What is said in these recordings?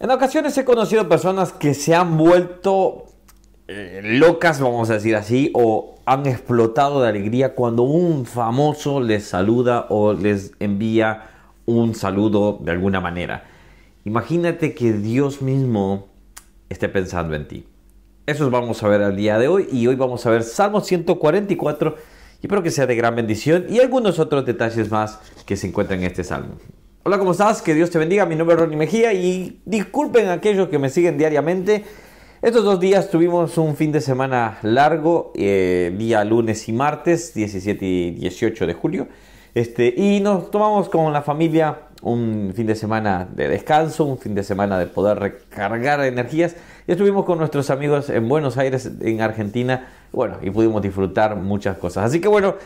En ocasiones he conocido personas que se han vuelto eh, locas, vamos a decir así, o han explotado de alegría cuando un famoso les saluda o les envía un saludo de alguna manera. Imagínate que Dios mismo esté pensando en ti. Eso vamos a ver el día de hoy y hoy vamos a ver Salmo 144 y espero que sea de gran bendición y algunos otros detalles más que se encuentran en este salmo. Hola, ¿cómo estás? Que Dios te bendiga. Mi nombre es Ronnie Mejía y disculpen a aquellos que me siguen diariamente. Estos dos días tuvimos un fin de semana largo, eh, día lunes y martes, 17 y 18 de julio. Este, y nos tomamos con la familia un fin de semana de descanso, un fin de semana de poder recargar energías. Y estuvimos con nuestros amigos en Buenos Aires, en Argentina, bueno, y pudimos disfrutar muchas cosas. Así que bueno,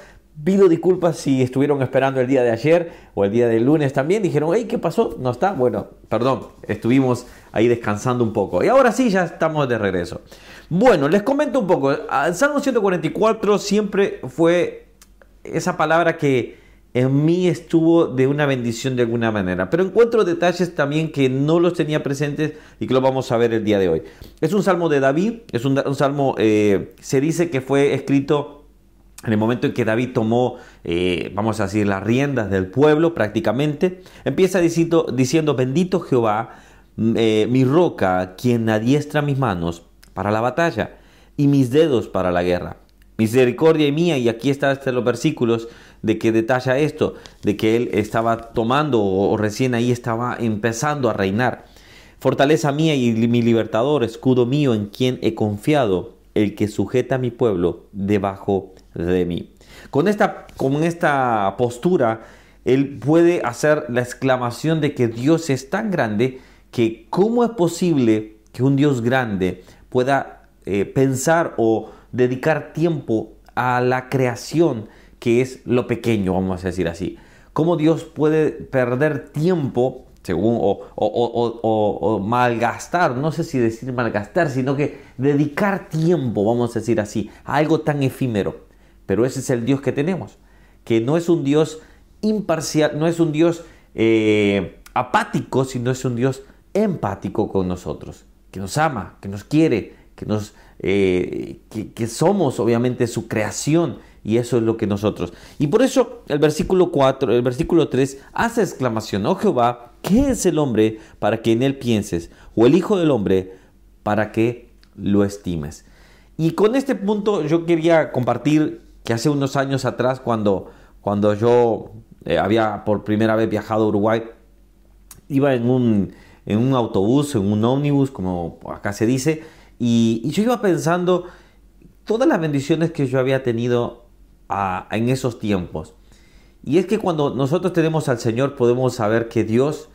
Pido disculpas si estuvieron esperando el día de ayer o el día del lunes también. Dijeron, hey, ¿qué pasó? ¿No está? Bueno, perdón, estuvimos ahí descansando un poco. Y ahora sí, ya estamos de regreso. Bueno, les comento un poco. El Salmo 144 siempre fue esa palabra que en mí estuvo de una bendición de alguna manera. Pero encuentro detalles también que no los tenía presentes y que lo vamos a ver el día de hoy. Es un salmo de David, es un, salmo, eh, se dice que fue escrito en el momento en que David tomó, eh, vamos a decir, las riendas del pueblo prácticamente, empieza diciendo, bendito Jehová, mm, eh, mi roca, quien adiestra mis manos para la batalla y mis dedos para la guerra. Misericordia mía, y aquí están este, los versículos de que detalla esto, de que él estaba tomando o, o recién ahí estaba empezando a reinar. Fortaleza mía y mi libertador, escudo mío en quien he confiado, el que sujeta a mi pueblo debajo de mí. Con esta, con esta postura, él puede hacer la exclamación de que Dios es tan grande que cómo es posible que un Dios grande pueda eh, pensar o dedicar tiempo a la creación que es lo pequeño, vamos a decir así. Cómo Dios puede perder tiempo según, o, o, malgastar, no sé si decir malgastar, sino que dedicar tiempo, vamos a decir así, a algo tan efímero. Pero ese es el Dios que tenemos, que no es un Dios imparcial, no es un Dios eh, apático, sino es un Dios empático con nosotros, que nos ama, que nos quiere, que, nos, eh, que, somos obviamente su creación y eso es lo que nosotros. Y por eso el versículo 4, el versículo 3 hace exclamación, oh Jehová, ¿qué es el hombre para que en él pienses? O el Hijo del hombre para que lo estimes. Y con este punto yo quería compartir que hace unos años atrás, cuando, cuando yo eh, había por primera vez viajado a Uruguay, iba en un, en un autobús, en un ómnibus, como acá se dice, y, yo iba pensando todas las bendiciones que yo había tenido en esos tiempos. Y es que cuando nosotros tenemos al Señor podemos saber que Dios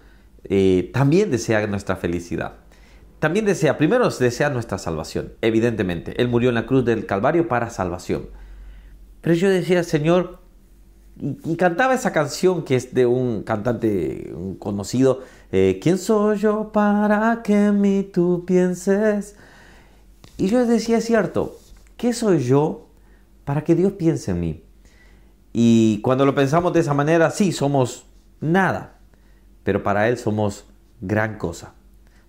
eh, también desea nuestra felicidad. También desea, primero desea nuestra salvación, evidentemente. Él murió en la cruz del Calvario para salvación. Pero yo decía, Señor, y, cantaba esa canción que es de un cantante conocido, eh, ¿quién soy yo para que mí tú pienses? Y yo decía, es cierto, ¿qué soy yo para que Dios piense en mí? Y cuando lo pensamos de esa manera, sí, somos nada, pero para Él somos gran cosa.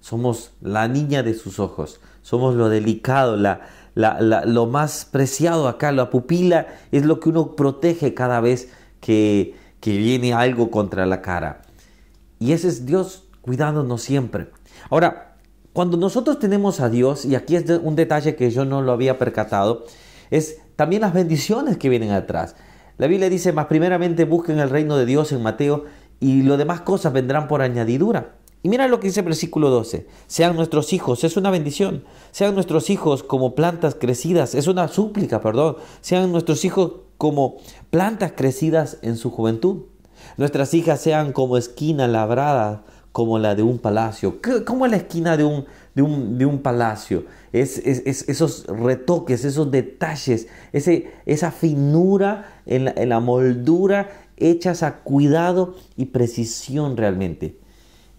Somos la niña de sus ojos, somos lo delicado, la, lo más preciado acá, la pupila es lo que uno protege cada vez que, viene algo contra la cara. Y ese es Dios cuidándonos siempre. Ahora, cuando nosotros tenemos a Dios, y aquí es un detalle que yo no lo había percatado, es también las bendiciones que vienen atrás. La Biblia dice, más primeramente busquen el reino de Dios en Mateo y lo demás cosas vendrán por añadidura. Mira lo que dice el versículo 12. Sean nuestros hijos, es una bendición. Sean nuestros hijos como plantas crecidas, es una súplica, perdón. Sean nuestros hijos como plantas crecidas en su juventud. Nuestras hijas sean como esquina labrada, como la de un palacio. ¿Cómo es la esquina de un, de un, palacio? Es, esos retoques, esos detalles, ese, esa finura en la, en la moldura hechas a cuidado y precisión realmente.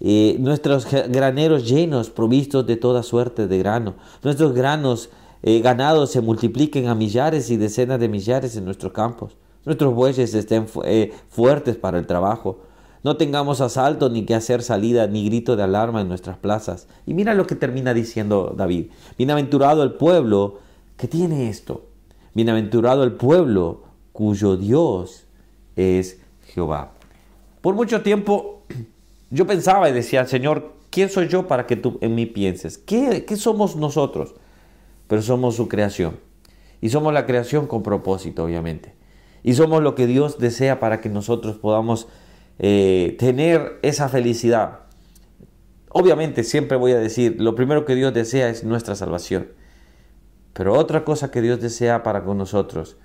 Nuestros graneros llenos, provistos de toda suerte de grano, nuestros granos eh, ganados se multipliquen a millares y decenas de millares en nuestros campos, nuestros bueyes estén eh, fuertes para el trabajo, No tengamos asalto ni que hacer salida ni grito de alarma en nuestras plazas. Y mira lo que termina diciendo David. Bienaventurado el pueblo que tiene esto. Bienaventurado el pueblo cuyo Dios es Jehová. Por mucho tiempo yo pensaba y decía, Señor, ¿quién soy yo para que tú en mí pienses? ¿Qué, qué somos nosotros? Pero somos su creación. Y somos la creación con propósito, obviamente. Y somos lo que Dios desea para que nosotros podamos eh, tener esa felicidad. Obviamente siempre voy a decir, lo primero que Dios desea es nuestra salvación. Pero otra cosa que Dios desea para con nosotros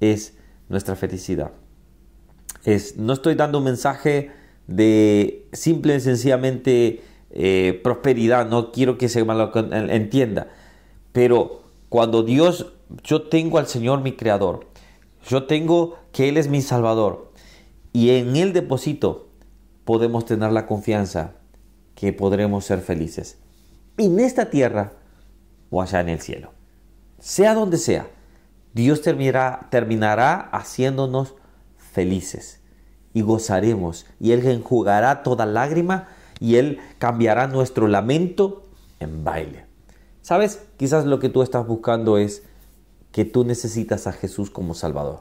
es nuestra felicidad. Es, no estoy dando un mensaje de simple y sencillamente eh, prosperidad, no quiero que se malo entienda, pero cuando Dios, yo tengo al Señor mi Creador, yo tengo que Él es mi Salvador, y en el depósito podemos tener la confianza que podremos ser felices. En esta tierra o allá en el cielo. Sea donde sea, Dios terminará, terminará haciéndonos felices y gozaremos. Y Él enjugará toda lágrima y Él cambiará nuestro lamento en baile. ¿Sabes? Quizás lo que tú estás buscando es que tú necesitas a Jesús como Salvador.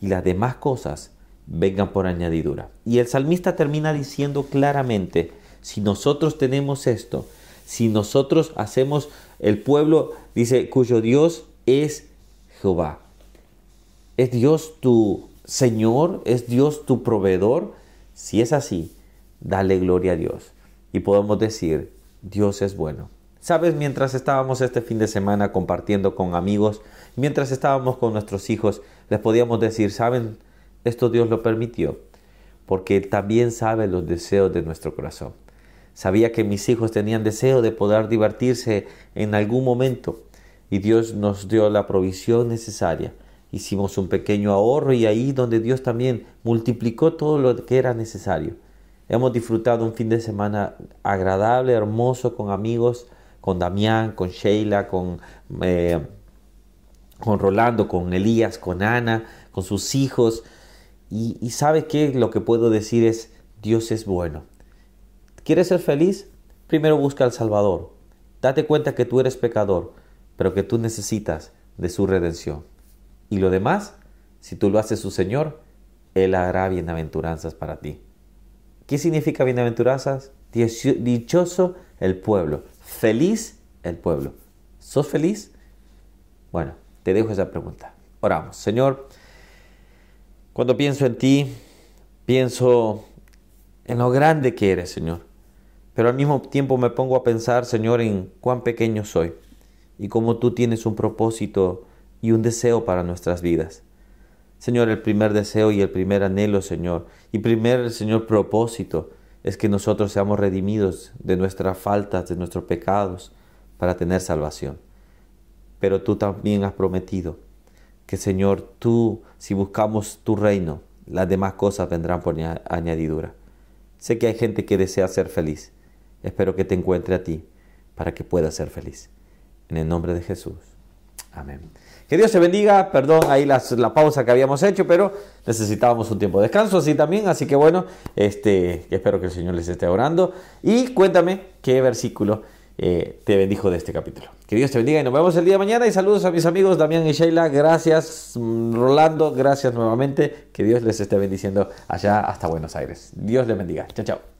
Y las demás cosas vengan por añadidura. Y el salmista termina diciendo claramente, si nosotros tenemos esto, si nosotros hacemos el pueblo, dice, cuyo Dios es Jehová. ¿Es Dios tu Señor? ¿Es Dios tu proveedor? Si es así, dale gloria a Dios. Y podemos decir, Dios es bueno. Sabes, mientras estábamos este fin de semana compartiendo con amigos, mientras estábamos con nuestros hijos, les podíamos decir, ¿saben? Esto Dios lo permitió porque Él también sabe los deseos de nuestro corazón. Sabía que mis hijos tenían deseo de poder divertirse en algún momento y Dios nos dio la provisión necesaria. Hicimos un pequeño ahorro y ahí donde Dios también multiplicó todo lo que era necesario. Hemos disfrutado un fin de semana agradable, hermoso con amigos, con Damián, con Sheila, con, eh, con Rolando, con Elías, con Ana, con sus hijos. Y, sabe que lo que puedo decir es, Dios es bueno. ¿Quieres ser feliz? Primero busca al Salvador. Date cuenta que tú eres pecador, pero que tú necesitas de su redención. Y lo demás, si tú lo haces su Señor, Él hará bienaventuranzas para ti. ¿Qué significa bienaventuranzas? Dichoso el pueblo, feliz el pueblo. ¿Sos feliz? Bueno, te dejo esa pregunta. Oramos. Señor, cuando pienso en ti, pienso en lo grande que eres, Señor. Pero al mismo tiempo me pongo a pensar, Señor, en cuán pequeño soy y cómo tú tienes un propósito y un deseo para nuestras vidas. Señor, el primer deseo y el primer anhelo, Señor, y primer, Señor, propósito es que nosotros seamos redimidos de nuestras faltas, de nuestros pecados, para tener salvación. Pero tú también has prometido que Señor, tú, si buscamos tu reino, las demás cosas vendrán por añadidura. Sé que hay gente que desea ser feliz. Espero que te encuentre a ti para que puedas ser feliz. En el nombre de Jesús. Amén. Que Dios te bendiga. Perdón ahí la, pausa que habíamos hecho, pero necesitábamos un tiempo de descanso así también. Así que bueno, este, espero que el Señor les esté orando. Y cuéntame qué versículo eh, te bendijo de este capítulo. Que Dios te bendiga y nos vemos el día de mañana. Y saludos a mis amigos Damián y Sheila. Gracias, mm, Rolando. Gracias nuevamente. Que Dios les esté bendiciendo allá hasta Buenos Aires. Dios les bendiga. Chao, chao.